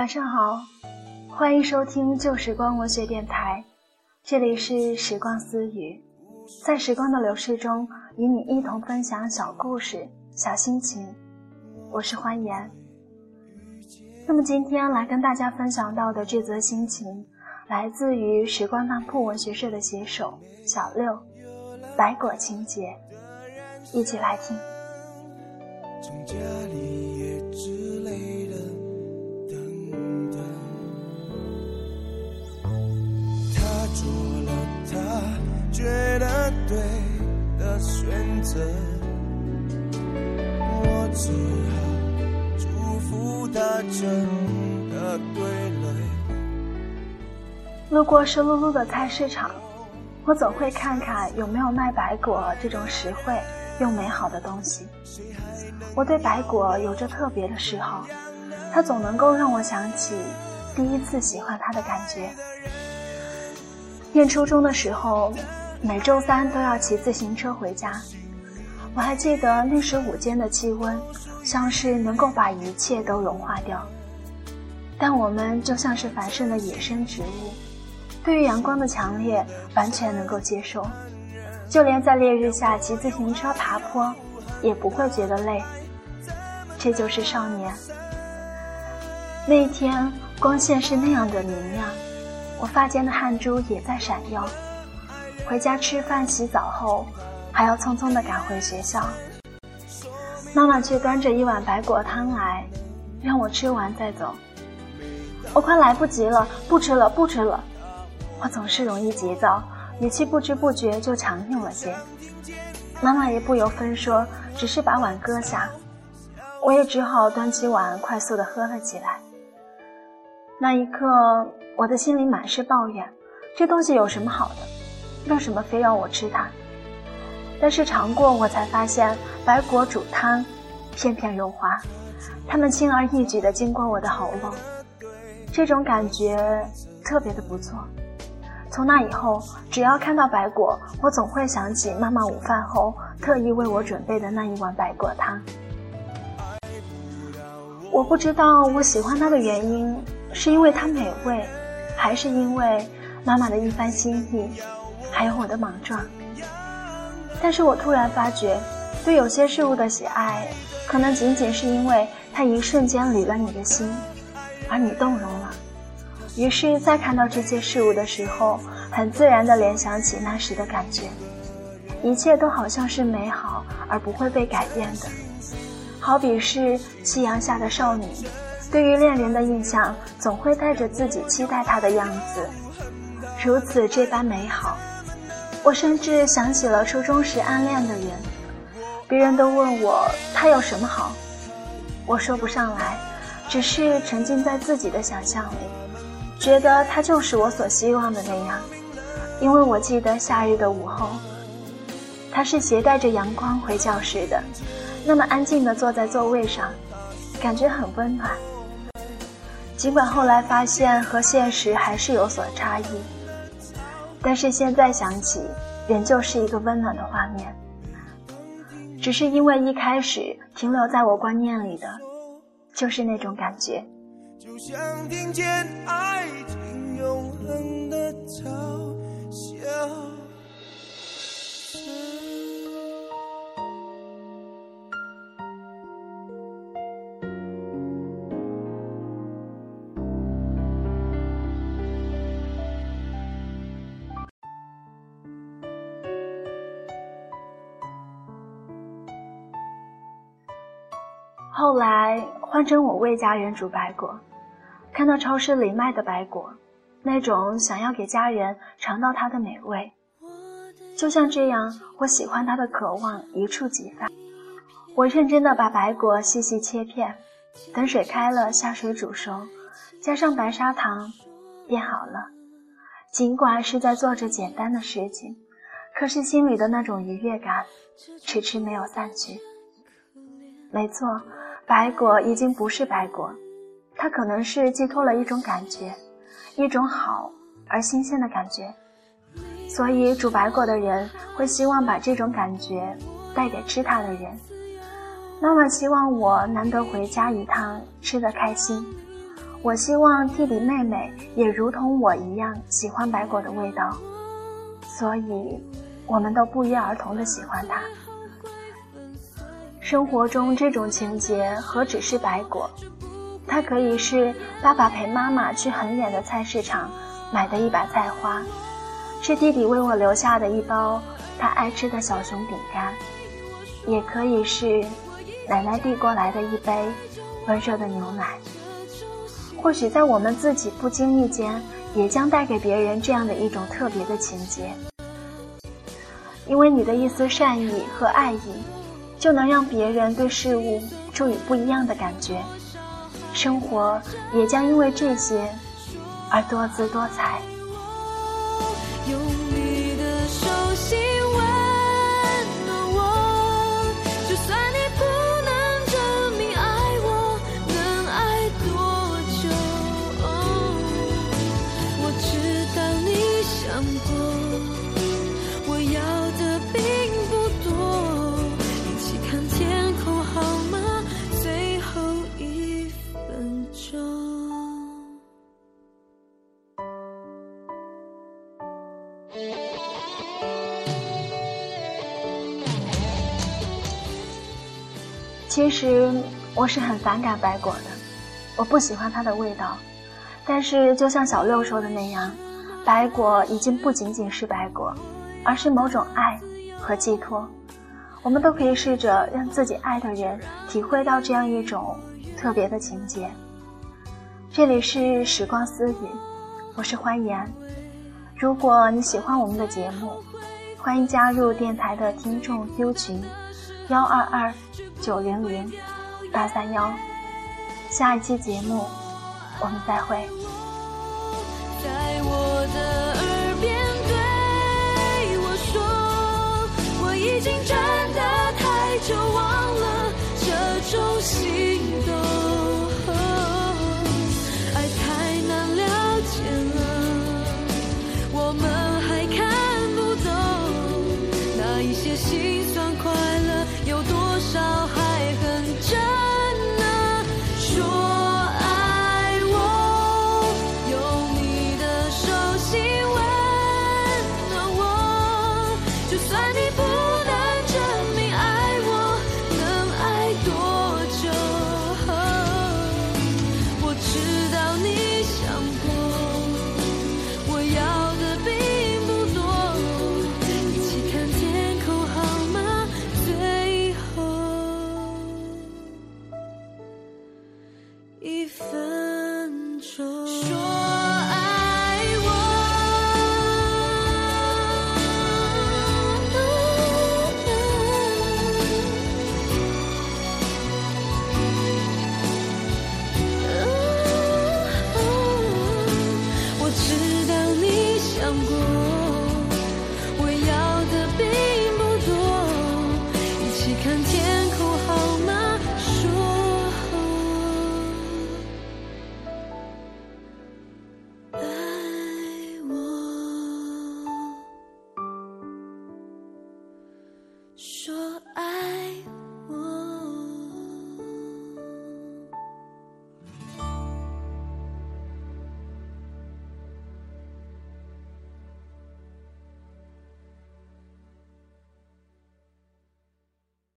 晚上好，欢迎收听旧时光文学电台，这里是时光私语，在时光的流逝中，与你一同分享小故事、小心情。我是欢颜。那么今天来跟大家分享到的这则心情，来自于时光当铺文学社的写手小六，白果情节，一起来听。觉得对的选择，我只好祝福他真的对了。路过湿漉漉的菜市场，我总会看看有没有卖白果这种实惠又美好的东西。我对白果有着特别的嗜好，它总能够让我想起第一次喜欢它的感觉。念初中的时候。每周三都要骑自行车回家，我还记得那时午间的气温，像是能够把一切都融化掉。但我们就像是繁盛的野生植物，对于阳光的强烈完全能够接受，就连在烈日下骑自行车爬坡，也不会觉得累。这就是少年。那一天光线是那样的明亮，我发间的汗珠也在闪耀。回家吃饭、洗澡后，还要匆匆的赶回学校。妈妈却端着一碗白果汤来，让我吃完再走。我快来不及了，不吃了，不吃了！我总是容易急躁，语气不知不觉就强硬了些。妈妈也不由分说，只是把碗搁下，我也只好端起碗，快速的喝了起来。那一刻，我的心里满是抱怨：这东西有什么好的？为什么非要我吃它？但是尝过，我才发现白果煮汤，片片柔滑，它们轻而易举地经过我的喉咙，这种感觉特别的不错。从那以后，只要看到白果，我总会想起妈妈午饭后特意为我准备的那一碗白果汤。我不知道我喜欢它的原因，是因为它美味，还是因为妈妈的一番心意。还有我的莽撞，但是我突然发觉，对有些事物的喜爱，可能仅仅是因为它一瞬间捋了你的心，而你动容了。于是，在看到这些事物的时候，很自然地联想起那时的感觉，一切都好像是美好而不会被改变的。好比是夕阳下的少女，对于恋人的印象，总会带着自己期待他的样子，如此这般美好。我甚至想起了初中时暗恋的人，别人都问我他有什么好，我说不上来，只是沉浸在自己的想象里，觉得他就是我所希望的那样。因为我记得夏日的午后，他是携带着阳光回教室的，那么安静地坐在座位上，感觉很温暖。尽管后来发现和现实还是有所差异。但是现在想起，仍旧是一个温暖的画面。只是因为一开始停留在我观念里的，就是那种感觉。就像听见爱后来换成我为家人煮白果，看到超市里卖的白果，那种想要给家人尝到它的美味，就像这样，我喜欢它的渴望一触即发。我认真的把白果细细切片，等水开了下水煮熟，加上白砂糖，便好了。尽管是在做着简单的事情，可是心里的那种愉悦感，迟迟没有散去。没错。白果已经不是白果，它可能是寄托了一种感觉，一种好而新鲜的感觉，所以煮白果的人会希望把这种感觉带给吃它的人。妈妈希望我难得回家一趟，吃得开心。我希望弟弟妹妹也如同我一样喜欢白果的味道，所以，我们都不约而同的喜欢它。生活中这种情节何止是白果，它可以是爸爸陪妈妈去很远的菜市场买的一把菜花，是弟弟为我留下的一包他爱吃的小熊饼干，也可以是奶奶递过来的一杯温热的牛奶。或许在我们自己不经意间，也将带给别人这样的一种特别的情节，因为你的一丝善意和爱意，就能让别人对事物赋予不一样的感觉，生活也将因为这些而多姿多彩。其实我是很反感白果的，我不喜欢它的味道。但是就像小六说的那样，白果已经不仅仅是白果，而是某种爱和寄托。我们都可以试着让自己爱的人体会到这样一种特别的情节。这里是时光私语，我是欢颜。如果你喜欢我们的节目，欢迎加入电台的听众 Q 群。幺二二九零零八三幺下一期节目我们再会在我的耳边对我说我已经太久忘了这种心说